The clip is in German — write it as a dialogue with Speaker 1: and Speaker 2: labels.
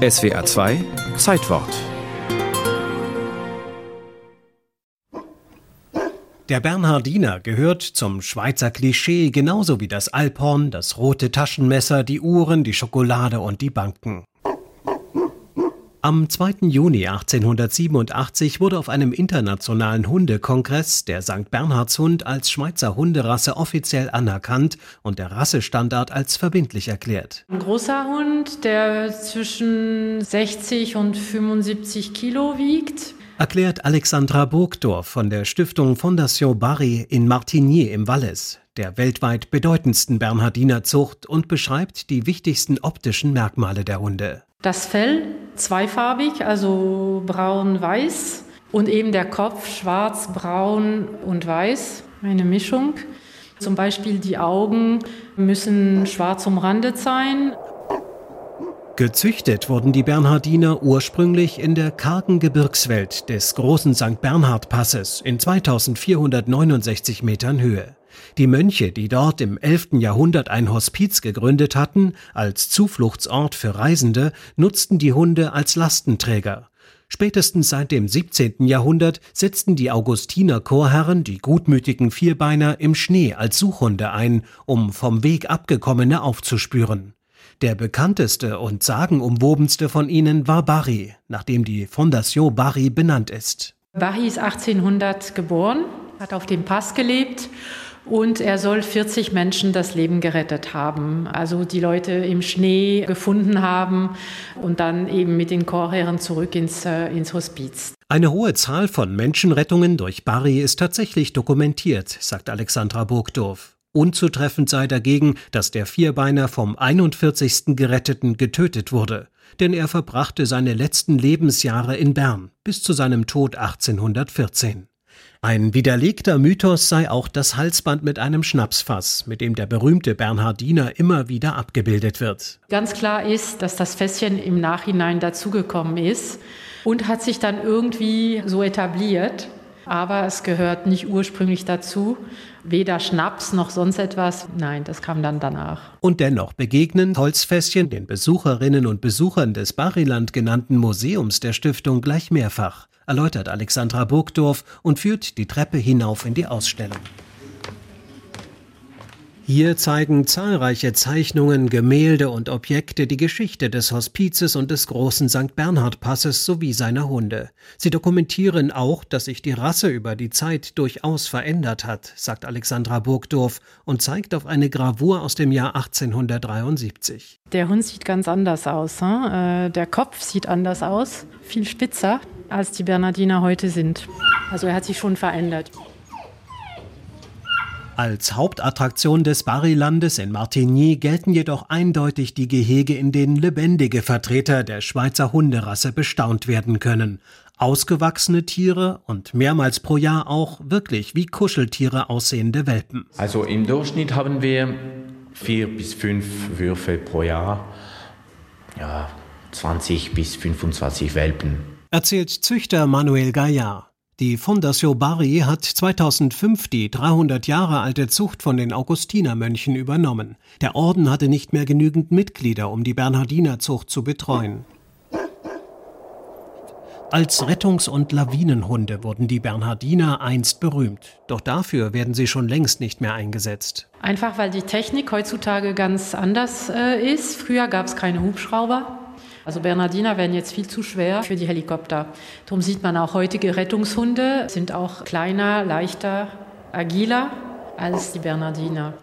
Speaker 1: SWA 2 Zeitwort
Speaker 2: Der Bernhardiner gehört zum Schweizer Klischee genauso wie das Alphorn, das rote Taschenmesser, die Uhren, die Schokolade und die Banken. Am 2. Juni 1887 wurde auf einem internationalen Hundekongress der St. Bernhardshund als Schweizer Hunderasse offiziell anerkannt und der Rassestandard als verbindlich erklärt.
Speaker 3: Ein großer Hund, der zwischen 60 und 75 Kilo wiegt,
Speaker 2: erklärt Alexandra Burgdorf von der Stiftung Fondation Barry in Martigny im Wallis, der weltweit bedeutendsten Bernhardiner Zucht und beschreibt die wichtigsten optischen Merkmale der Hunde.
Speaker 3: Das Fell zweifarbig, also braun-weiß und eben der Kopf schwarz, braun und weiß, eine Mischung. Zum Beispiel die Augen müssen schwarz umrandet sein
Speaker 2: Gezüchtet wurden die Bernhardiner ursprünglich in der kargen Gebirgswelt des großen St. Bernhard Passes in 2469 Metern Höhe. Die Mönche, die dort im 11. Jahrhundert ein Hospiz gegründet hatten, als Zufluchtsort für Reisende, nutzten die Hunde als Lastenträger. Spätestens seit dem 17. Jahrhundert setzten die Augustiner Chorherren die gutmütigen Vierbeiner im Schnee als Suchhunde ein, um vom Weg abgekommene aufzuspüren. Der bekannteste und sagenumwobenste von ihnen war Barry, nachdem die Fondation Barry benannt ist.
Speaker 3: Barry ist 1800 geboren, hat auf dem Pass gelebt und er soll 40 Menschen das Leben gerettet haben. Also die Leute im Schnee gefunden haben und dann eben mit den Chorherren zurück ins, äh, ins Hospiz.
Speaker 2: Eine hohe Zahl von Menschenrettungen durch Barry ist tatsächlich dokumentiert, sagt Alexandra Burgdorf. Unzutreffend sei dagegen, dass der Vierbeiner vom 41. Geretteten getötet wurde, denn er verbrachte seine letzten Lebensjahre in Bern bis zu seinem Tod 1814. Ein widerlegter Mythos sei auch das Halsband mit einem Schnapsfass, mit dem der berühmte Bernhardiner immer wieder abgebildet wird.
Speaker 3: Ganz klar ist, dass das Fässchen im Nachhinein dazugekommen ist und hat sich dann irgendwie so etabliert aber es gehört nicht ursprünglich dazu. Weder Schnaps noch sonst etwas. Nein, das kam dann danach.
Speaker 2: Und dennoch begegnen Holzfässchen den Besucherinnen und Besuchern des Bariland genannten Museums der Stiftung gleich mehrfach, erläutert Alexandra Burgdorf und führt die Treppe hinauf in die Ausstellung. Hier zeigen zahlreiche Zeichnungen, Gemälde und Objekte die Geschichte des Hospizes und des großen St. Bernhard Passes sowie seiner Hunde. Sie dokumentieren auch, dass sich die Rasse über die Zeit durchaus verändert hat, sagt Alexandra Burgdorf und zeigt auf eine Gravur aus dem Jahr 1873.
Speaker 3: Der Hund sieht ganz anders aus. Hm? Der Kopf sieht anders aus, viel spitzer, als die Bernardiner heute sind. Also er hat sich schon verändert.
Speaker 2: Als Hauptattraktion des Barilandes in Martigny gelten jedoch eindeutig die Gehege, in denen lebendige Vertreter der Schweizer Hunderasse bestaunt werden können. Ausgewachsene Tiere und mehrmals pro Jahr auch wirklich wie Kuscheltiere aussehende Welpen.
Speaker 4: Also im Durchschnitt haben wir vier bis fünf Würfe pro Jahr. Ja, 20 bis 25 Welpen.
Speaker 2: Erzählt Züchter Manuel Gaillard. Die Fondation Bari hat 2005 die 300 Jahre alte Zucht von den Augustinermönchen übernommen. Der Orden hatte nicht mehr genügend Mitglieder, um die Bernhardinerzucht zu betreuen. Als Rettungs- und Lawinenhunde wurden die Bernhardiner einst berühmt. Doch dafür werden sie schon längst nicht mehr eingesetzt.
Speaker 3: Einfach weil die Technik heutzutage ganz anders äh, ist. Früher gab es keine Hubschrauber. Also Bernardiner wären jetzt viel zu schwer für die Helikopter. Darum sieht man auch heutige Rettungshunde sind auch kleiner, leichter, agiler als die Bernardiner.